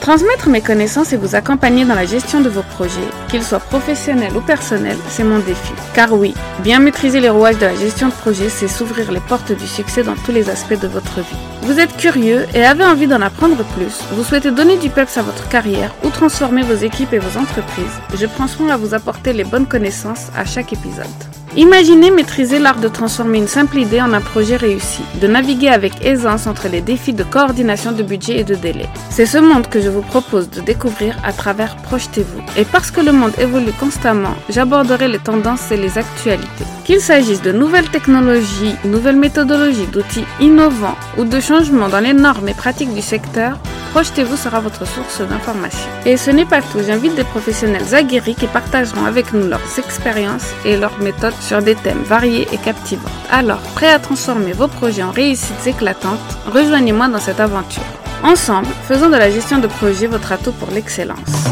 Transmettre mes connaissances et vous accompagner dans la gestion de vos projets, qu'ils soient professionnels ou personnels, c'est mon défi. Car oui, bien maîtriser les rouages de la gestion de projet, c'est s'ouvrir les portes du succès dans tous les aspects de votre vie. Vous êtes curieux et avez envie d'en apprendre plus, vous souhaitez donner du peps à votre carrière ou transformer vos équipes et vos entreprises, je prends soin à vous apporter les bonnes connaissances à chaque épisode. Imaginez maîtriser l'art de transformer une simple idée en un projet réussi, de naviguer avec aisance entre les défis de coordination de budget et de délai. C'est ce monde que je vous propose de découvrir à travers Projetez-vous. Et parce que le monde évolue constamment, j'aborderai les tendances et les actualités. Qu'il s'agisse de nouvelles technologies, nouvelles méthodologies, d'outils innovants ou de changements dans les normes et pratiques du secteur, Projetez-vous sera votre source d'information. Et ce n'est pas tout, j'invite des professionnels aguerris qui partageront avec nous leurs expériences et leurs méthodes sur des thèmes variés et captivants. Alors, prêt à transformer vos projets en réussites éclatantes, rejoignez-moi dans cette aventure. Ensemble, faisons de la gestion de projet votre atout pour l'excellence.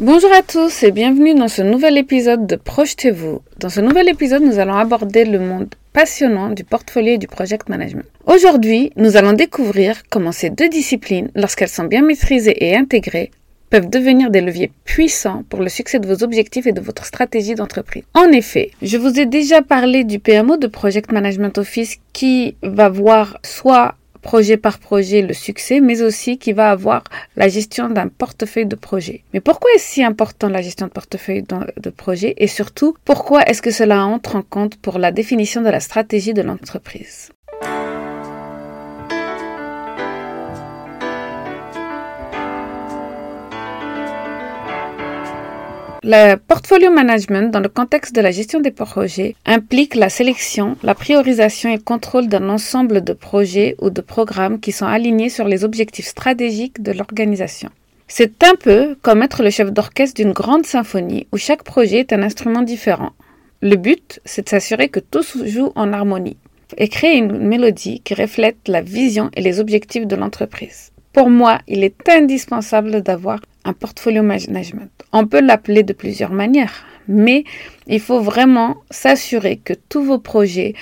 Bonjour à tous et bienvenue dans ce nouvel épisode de Projetez-vous. Dans ce nouvel épisode, nous allons aborder le monde passionnant du portfolio et du project management. Aujourd'hui, nous allons découvrir comment ces deux disciplines, lorsqu'elles sont bien maîtrisées et intégrées, peuvent devenir des leviers puissants pour le succès de vos objectifs et de votre stratégie d'entreprise. En effet, je vous ai déjà parlé du PMO de Project Management Office qui va voir soit projet par projet le succès, mais aussi qui va avoir la gestion d'un portefeuille de projets. Mais pourquoi est-ce si important la gestion de portefeuille de projet? Et surtout pourquoi est-ce que cela entre en compte pour la définition de la stratégie de l'entreprise? Le portfolio management dans le contexte de la gestion des projets implique la sélection, la priorisation et le contrôle d'un ensemble de projets ou de programmes qui sont alignés sur les objectifs stratégiques de l'organisation. C'est un peu comme être le chef d'orchestre d'une grande symphonie où chaque projet est un instrument différent. Le but, c'est de s'assurer que tout joue en harmonie et créer une mélodie qui reflète la vision et les objectifs de l'entreprise. Pour moi, il est indispensable d'avoir un portfolio management. On peut l'appeler de plusieurs manières, mais il faut vraiment s'assurer que tous vos projets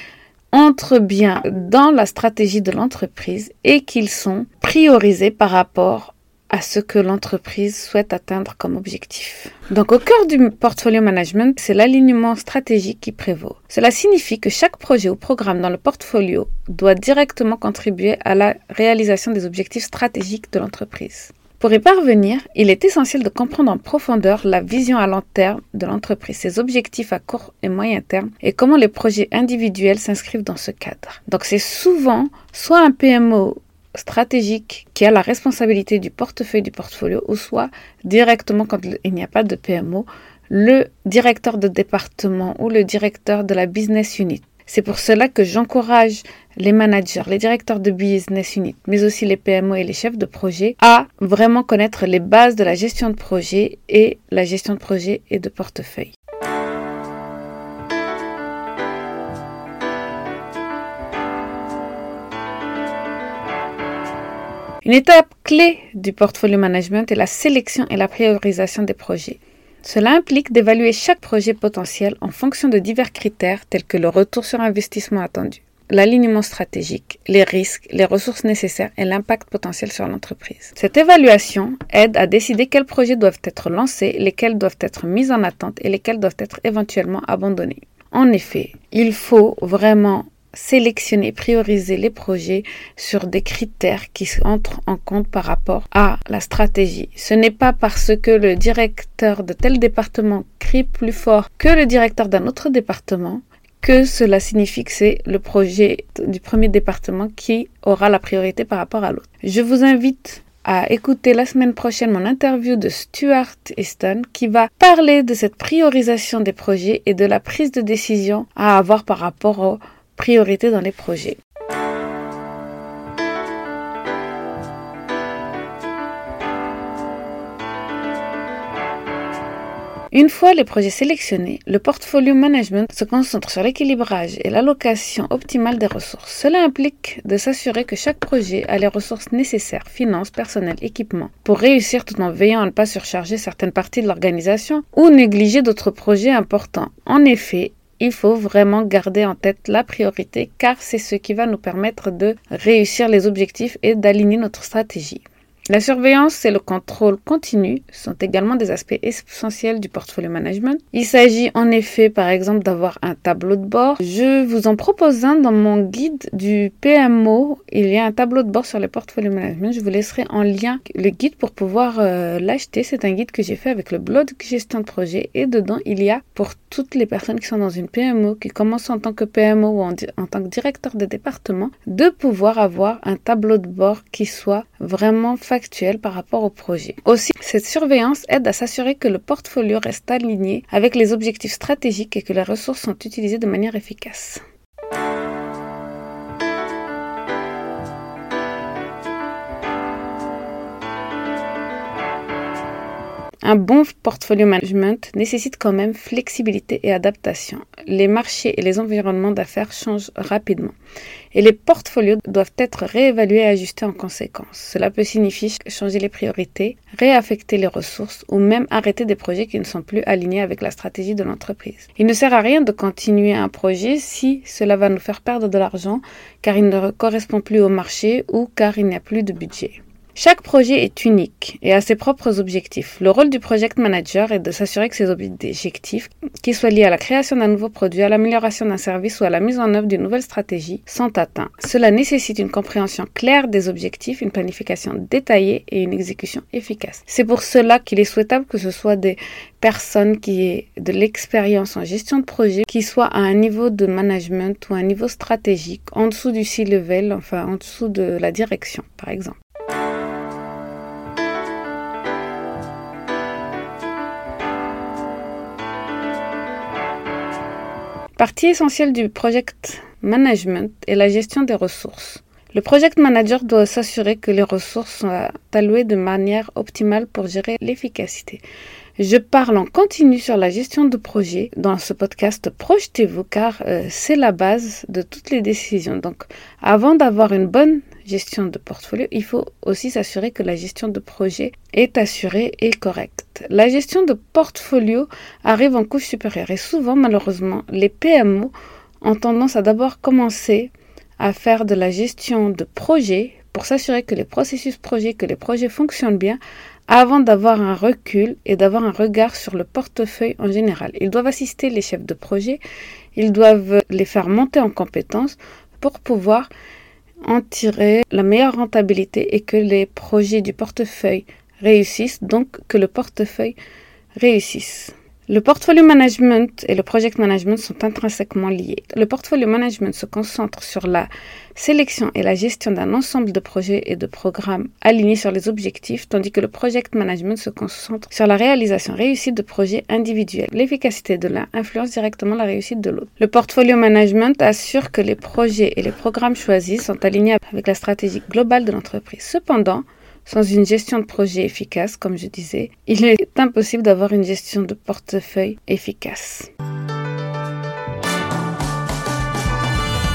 entrent bien dans la stratégie de l'entreprise et qu'ils sont priorisés par rapport à ce que l'entreprise souhaite atteindre comme objectif. Donc au cœur du portfolio management, c'est l'alignement stratégique qui prévaut. Cela signifie que chaque projet ou programme dans le portfolio doit directement contribuer à la réalisation des objectifs stratégiques de l'entreprise. Pour y parvenir, il est essentiel de comprendre en profondeur la vision à long terme de l'entreprise, ses objectifs à court et moyen terme et comment les projets individuels s'inscrivent dans ce cadre. Donc c'est souvent soit un PMO stratégique qui a la responsabilité du portefeuille du portfolio ou soit directement quand il n'y a pas de PMO, le directeur de département ou le directeur de la business unit. C'est pour cela que j'encourage les managers, les directeurs de business unit, mais aussi les PMO et les chefs de projet à vraiment connaître les bases de la gestion de projet et la gestion de projet et de portefeuille. Une étape clé du portfolio management est la sélection et la priorisation des projets. Cela implique d'évaluer chaque projet potentiel en fonction de divers critères tels que le retour sur investissement attendu, l'alignement stratégique, les risques, les ressources nécessaires et l'impact potentiel sur l'entreprise. Cette évaluation aide à décider quels projets doivent être lancés, lesquels doivent être mis en attente et lesquels doivent être éventuellement abandonnés. En effet, il faut vraiment sélectionner, prioriser les projets sur des critères qui entrent en compte par rapport à la stratégie. Ce n'est pas parce que le directeur de tel département crie plus fort que le directeur d'un autre département que cela signifie que c'est le projet du premier département qui aura la priorité par rapport à l'autre. Je vous invite à écouter la semaine prochaine mon interview de Stuart Easton qui va parler de cette priorisation des projets et de la prise de décision à avoir par rapport aux priorité dans les projets. Une fois les projets sélectionnés, le portfolio management se concentre sur l'équilibrage et l'allocation optimale des ressources. Cela implique de s'assurer que chaque projet a les ressources nécessaires, finances, personnel, équipement, pour réussir tout en veillant à ne pas surcharger certaines parties de l'organisation ou négliger d'autres projets importants. En effet, il faut vraiment garder en tête la priorité car c'est ce qui va nous permettre de réussir les objectifs et d'aligner notre stratégie. La surveillance et le contrôle continu sont également des aspects essentiels du portfolio management. Il s'agit en effet par exemple d'avoir un tableau de bord. Je vous en propose un dans mon guide du PMO. Il y a un tableau de bord sur le portfolio management. Je vous laisserai en lien le guide pour pouvoir euh, l'acheter. C'est un guide que j'ai fait avec le blog gestion de projet et dedans il y a pour toutes les personnes qui sont dans une PMO, qui commencent en tant que PMO ou en, en tant que directeur de département, de pouvoir avoir un tableau de bord qui soit vraiment facile par rapport au projet. Aussi, cette surveillance aide à s'assurer que le portfolio reste aligné avec les objectifs stratégiques et que les ressources sont utilisées de manière efficace. Un bon portfolio management nécessite quand même flexibilité et adaptation. Les marchés et les environnements d'affaires changent rapidement et les portfolios doivent être réévalués et ajustés en conséquence. Cela peut signifier changer les priorités, réaffecter les ressources ou même arrêter des projets qui ne sont plus alignés avec la stratégie de l'entreprise. Il ne sert à rien de continuer un projet si cela va nous faire perdre de l'argent car il ne correspond plus au marché ou car il n'y a plus de budget. Chaque projet est unique et a ses propres objectifs. Le rôle du project manager est de s'assurer que ces objectifs, qu'ils soient liés à la création d'un nouveau produit, à l'amélioration d'un service ou à la mise en œuvre d'une nouvelle stratégie, sont atteints. Cela nécessite une compréhension claire des objectifs, une planification détaillée et une exécution efficace. C'est pour cela qu'il est souhaitable que ce soit des personnes qui aient de l'expérience en gestion de projet, qui soient à un niveau de management ou un niveau stratégique, en dessous du C-level, enfin en dessous de la direction, par exemple. Partie essentielle du project management est la gestion des ressources. Le project manager doit s'assurer que les ressources sont allouées de manière optimale pour gérer l'efficacité. Je parle en continu sur la gestion de projet dans ce podcast. Projetez-vous car euh, c'est la base de toutes les décisions. Donc, avant d'avoir une bonne gestion de portfolio, il faut aussi s'assurer que la gestion de projet est assurée et correcte. La gestion de portfolio arrive en couche supérieure et souvent, malheureusement, les PMO ont tendance à d'abord commencer à faire de la gestion de projet pour s'assurer que les processus projets, que les projets fonctionnent bien avant d'avoir un recul et d'avoir un regard sur le portefeuille en général. Ils doivent assister les chefs de projet, ils doivent les faire monter en compétences pour pouvoir en tirer la meilleure rentabilité et que les projets du portefeuille réussissent, donc que le portefeuille réussisse. Le portfolio management et le project management sont intrinsèquement liés. Le portfolio management se concentre sur la sélection et la gestion d'un ensemble de projets et de programmes alignés sur les objectifs, tandis que le project management se concentre sur la réalisation réussie de projets individuels. L'efficacité de l'un influence directement la réussite de l'autre. Le portfolio management assure que les projets et les programmes choisis sont alignés avec la stratégie globale de l'entreprise. Cependant, sans une gestion de projet efficace, comme je disais, il est impossible d'avoir une gestion de portefeuille efficace.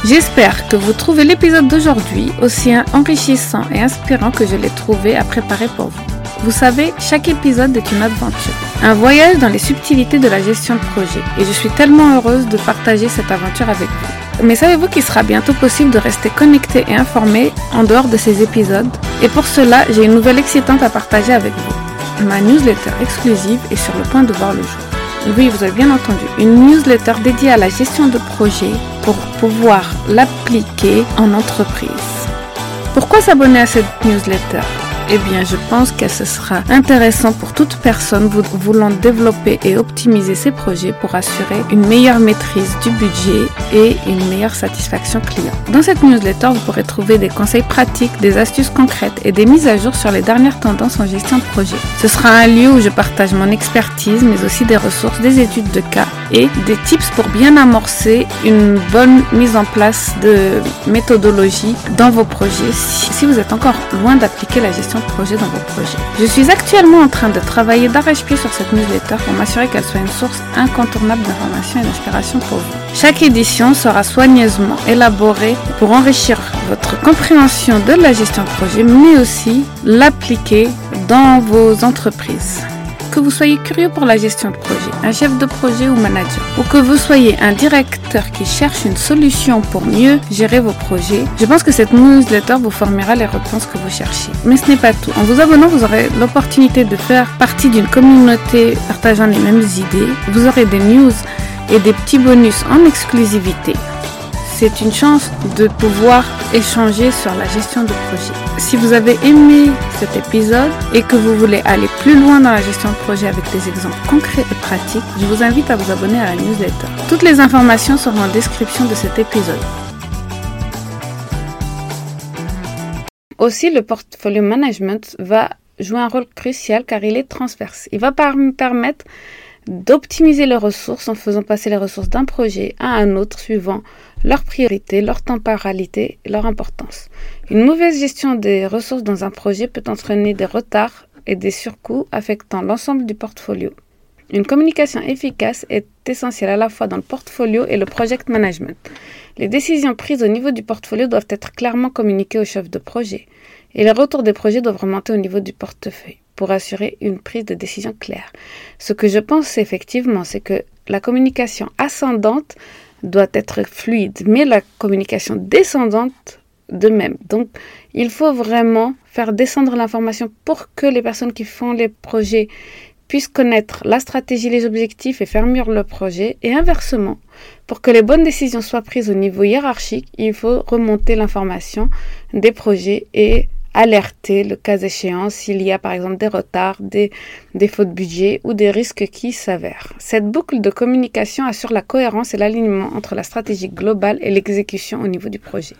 J'espère que vous trouvez l'épisode d'aujourd'hui aussi enrichissant et inspirant que je l'ai trouvé à préparer pour vous. Vous savez, chaque épisode est une aventure, un voyage dans les subtilités de la gestion de projet et je suis tellement heureuse de partager cette aventure avec vous. Mais savez-vous qu'il sera bientôt possible de rester connecté et informé en dehors de ces épisodes? Et pour cela, j'ai une nouvelle excitante à partager avec vous. Ma newsletter exclusive est sur le point de voir le jour. Oui, vous avez bien entendu, une newsletter dédiée à la gestion de projet pour pouvoir l'appliquer en entreprise. Pourquoi s'abonner à cette newsletter? Eh bien, je pense que ce sera intéressant pour toute personne voulant développer et optimiser ses projets pour assurer une meilleure maîtrise du budget et une meilleure satisfaction client. Dans cette newsletter, vous pourrez trouver des conseils pratiques, des astuces concrètes et des mises à jour sur les dernières tendances en gestion de projet. Ce sera un lieu où je partage mon expertise, mais aussi des ressources, des études de cas et des tips pour bien amorcer une bonne mise en place de méthodologie dans vos projets si vous êtes encore loin d'appliquer la gestion de projet dans vos projets. Je suis actuellement en train de travailler d'arrache-pied sur cette newsletter pour m'assurer qu'elle soit une source incontournable d'informations et d'inspiration pour vous. Chaque édition sera soigneusement élaborée pour enrichir votre compréhension de la gestion de projet, mais aussi l'appliquer dans vos entreprises. Que vous soyez curieux pour la gestion de projet, un chef de projet ou manager, ou que vous soyez un directeur qui cherche une solution pour mieux gérer vos projets, je pense que cette newsletter vous formera les réponses que vous cherchez. Mais ce n'est pas tout. En vous abonnant, vous aurez l'opportunité de faire partie d'une communauté partageant les mêmes idées. Vous aurez des news et des petits bonus en exclusivité c'est une chance de pouvoir échanger sur la gestion de projet. Si vous avez aimé cet épisode et que vous voulez aller plus loin dans la gestion de projet avec des exemples concrets et pratiques, je vous invite à vous abonner à la newsletter. Toutes les informations seront en description de cet épisode. Aussi, le portfolio management va jouer un rôle crucial car il est transverse. Il va permettre d'optimiser les ressources en faisant passer les ressources d'un projet à un autre suivant leurs priorités, leur temporalité leur importance. Une mauvaise gestion des ressources dans un projet peut entraîner des retards et des surcoûts affectant l'ensemble du portfolio. Une communication efficace est essentielle à la fois dans le portfolio et le project management. Les décisions prises au niveau du portfolio doivent être clairement communiquées au chef de projet et les retours des projets doivent remonter au niveau du portefeuille pour assurer une prise de décision claire. Ce que je pense effectivement, c'est que la communication ascendante doit être fluide, mais la communication descendante de même. Donc, il faut vraiment faire descendre l'information pour que les personnes qui font les projets puissent connaître la stratégie, les objectifs et faire mûr le projet. Et inversement, pour que les bonnes décisions soient prises au niveau hiérarchique, il faut remonter l'information des projets et alerter le cas échéant s'il y a par exemple des retards, des défauts de budget ou des risques qui s'avèrent. Cette boucle de communication assure la cohérence et l'alignement entre la stratégie globale et l'exécution au niveau du projet.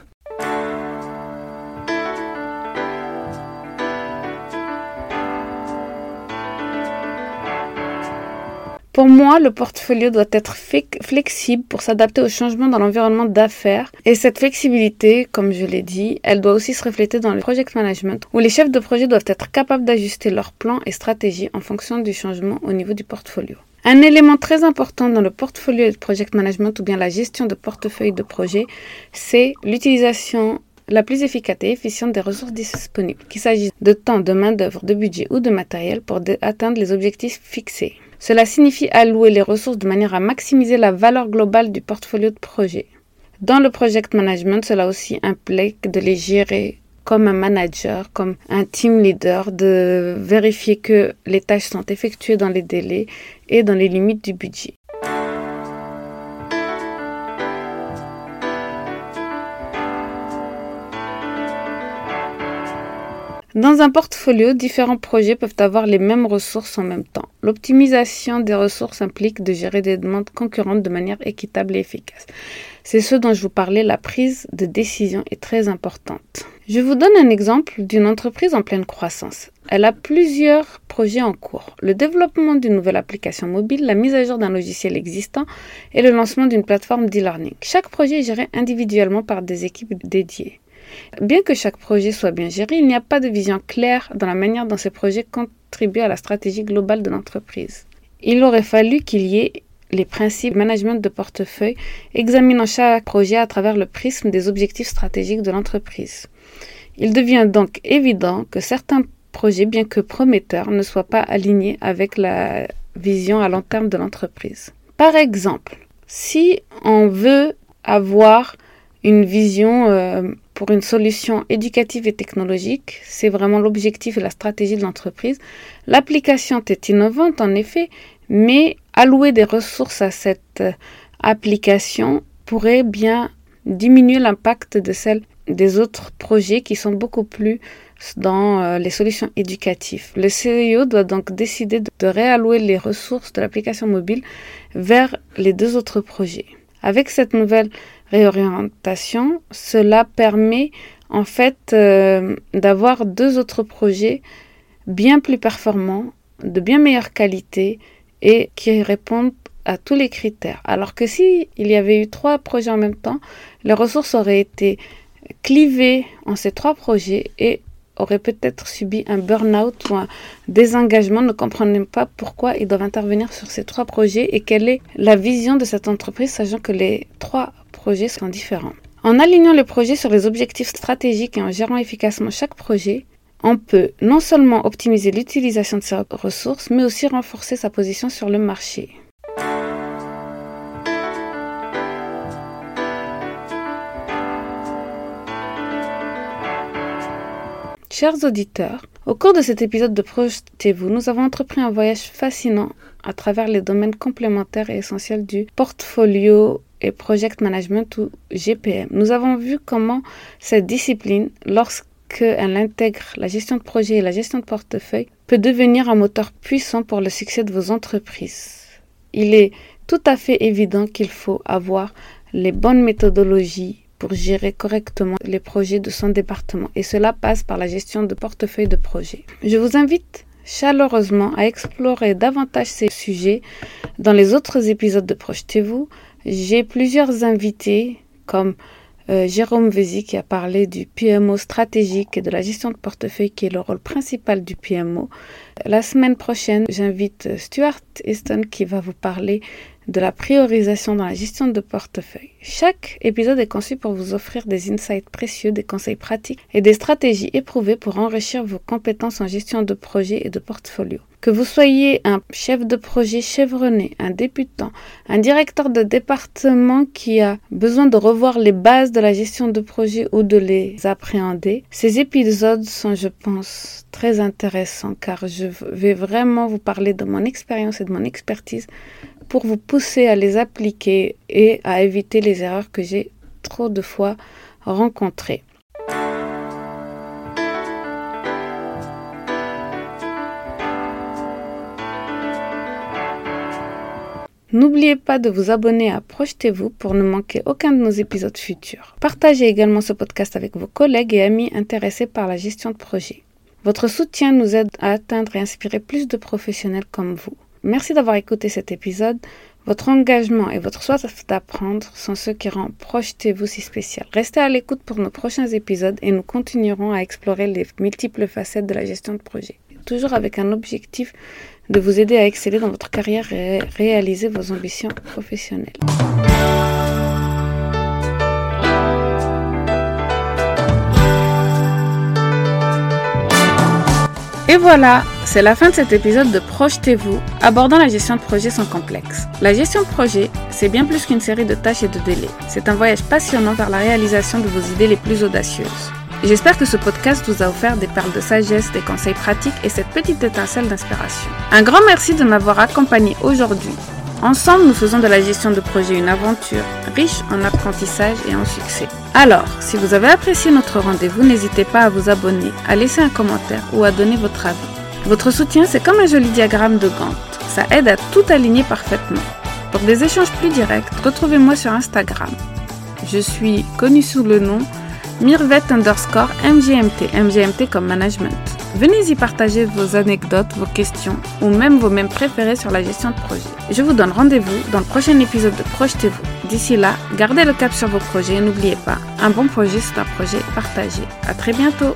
Pour moi, le portfolio doit être flexible pour s'adapter aux changements dans l'environnement d'affaires. Et cette flexibilité, comme je l'ai dit, elle doit aussi se refléter dans le project management, où les chefs de projet doivent être capables d'ajuster leurs plans et stratégies en fonction du changement au niveau du portfolio. Un élément très important dans le portfolio de project management ou bien la gestion de portefeuille de projet, c'est l'utilisation la plus efficace et efficiente des ressources disponibles, qu'il s'agisse de temps, de main-d'œuvre, de budget ou de matériel pour atteindre les objectifs fixés. Cela signifie allouer les ressources de manière à maximiser la valeur globale du portfolio de projet. Dans le project management, cela aussi implique de les gérer comme un manager, comme un team leader, de vérifier que les tâches sont effectuées dans les délais et dans les limites du budget. Dans un portfolio, différents projets peuvent avoir les mêmes ressources en même temps. L'optimisation des ressources implique de gérer des demandes concurrentes de manière équitable et efficace. C'est ce dont je vous parlais, la prise de décision est très importante. Je vous donne un exemple d'une entreprise en pleine croissance. Elle a plusieurs projets en cours. Le développement d'une nouvelle application mobile, la mise à jour d'un logiciel existant et le lancement d'une plateforme d'e-learning. Chaque projet est géré individuellement par des équipes dédiées. Bien que chaque projet soit bien géré, il n'y a pas de vision claire dans la manière dont ces projets contribuent à la stratégie globale de l'entreprise. Il aurait fallu qu'il y ait les principes management de portefeuille examinant chaque projet à travers le prisme des objectifs stratégiques de l'entreprise. Il devient donc évident que certains projets, bien que prometteurs, ne soient pas alignés avec la vision à long terme de l'entreprise. Par exemple, si on veut avoir une vision euh, pour une solution éducative et technologique. C'est vraiment l'objectif et la stratégie de l'entreprise. L'application est innovante en effet, mais allouer des ressources à cette euh, application pourrait bien diminuer l'impact de celle des autres projets qui sont beaucoup plus dans euh, les solutions éducatives. Le CEO doit donc décider de réallouer les ressources de l'application mobile vers les deux autres projets. Avec cette nouvelle réorientation, cela permet en fait euh, d'avoir deux autres projets bien plus performants, de bien meilleure qualité et qui répondent à tous les critères. Alors que si il y avait eu trois projets en même temps, les ressources auraient été clivées en ces trois projets et auraient peut-être subi un burn-out ou un désengagement ne comprennent pas pourquoi ils doivent intervenir sur ces trois projets et quelle est la vision de cette entreprise, sachant que les trois différents. En alignant les projets sur les objectifs stratégiques et en gérant efficacement chaque projet, on peut non seulement optimiser l'utilisation de ses ressources, mais aussi renforcer sa position sur le marché. Chers auditeurs, au cours de cet épisode de Projetez-vous, nous avons entrepris un voyage fascinant à travers les domaines complémentaires et essentiels du portfolio et project management ou GPM. Nous avons vu comment cette discipline, lorsqu'elle intègre la gestion de projet et la gestion de portefeuille, peut devenir un moteur puissant pour le succès de vos entreprises. Il est tout à fait évident qu'il faut avoir les bonnes méthodologies pour gérer correctement les projets de son département et cela passe par la gestion de portefeuille de projets. Je vous invite chaleureusement à explorer davantage ces sujets dans les autres épisodes de Projetez-vous. J'ai plusieurs invités comme euh, Jérôme Vézy qui a parlé du PMO stratégique et de la gestion de portefeuille qui est le rôle principal du PMO. La semaine prochaine, j'invite Stuart Easton qui va vous parler de la priorisation dans la gestion de portefeuille. Chaque épisode est conçu pour vous offrir des insights précieux, des conseils pratiques et des stratégies éprouvées pour enrichir vos compétences en gestion de projet et de portfolio. Que vous soyez un chef de projet chevronné, un débutant, un directeur de département qui a besoin de revoir les bases de la gestion de projet ou de les appréhender, ces épisodes sont, je pense, très intéressants car je vais vraiment vous parler de mon expérience et de mon expertise pour vous pousser à les appliquer et à éviter les erreurs que j'ai trop de fois rencontrées. N'oubliez pas de vous abonner à Projetez-vous pour ne manquer aucun de nos épisodes futurs. Partagez également ce podcast avec vos collègues et amis intéressés par la gestion de projet. Votre soutien nous aide à atteindre et inspirer plus de professionnels comme vous. Merci d'avoir écouté cet épisode. Votre engagement et votre soif d'apprendre sont ceux qui rendent Projetez-vous si spécial. Restez à l'écoute pour nos prochains épisodes et nous continuerons à explorer les multiples facettes de la gestion de projet. Toujours avec un objectif de vous aider à exceller dans votre carrière et réaliser vos ambitions professionnelles. Et voilà, c'est la fin de cet épisode de Projetez-vous, abordant la gestion de projet sans complexe. La gestion de projet, c'est bien plus qu'une série de tâches et de délais. C'est un voyage passionnant vers la réalisation de vos idées les plus audacieuses. J'espère que ce podcast vous a offert des perles de sagesse, des conseils pratiques et cette petite étincelle d'inspiration. Un grand merci de m'avoir accompagné aujourd'hui. Ensemble, nous faisons de la gestion de projet une aventure riche en apprentissage et en succès. Alors, si vous avez apprécié notre rendez-vous, n'hésitez pas à vous abonner, à laisser un commentaire ou à donner votre avis. Votre soutien, c'est comme un joli diagramme de Gantt. Ça aide à tout aligner parfaitement. Pour des échanges plus directs, retrouvez-moi sur Instagram. Je suis connue sous le nom Mirvet underscore MGMT, MGMT comme management. Venez y partager vos anecdotes, vos questions ou même vos mêmes préférés sur la gestion de projet. Je vous donne rendez-vous dans le prochain épisode de Projetez-vous. D'ici là, gardez le cap sur vos projets et n'oubliez pas, un bon projet c'est un projet partagé. À très bientôt!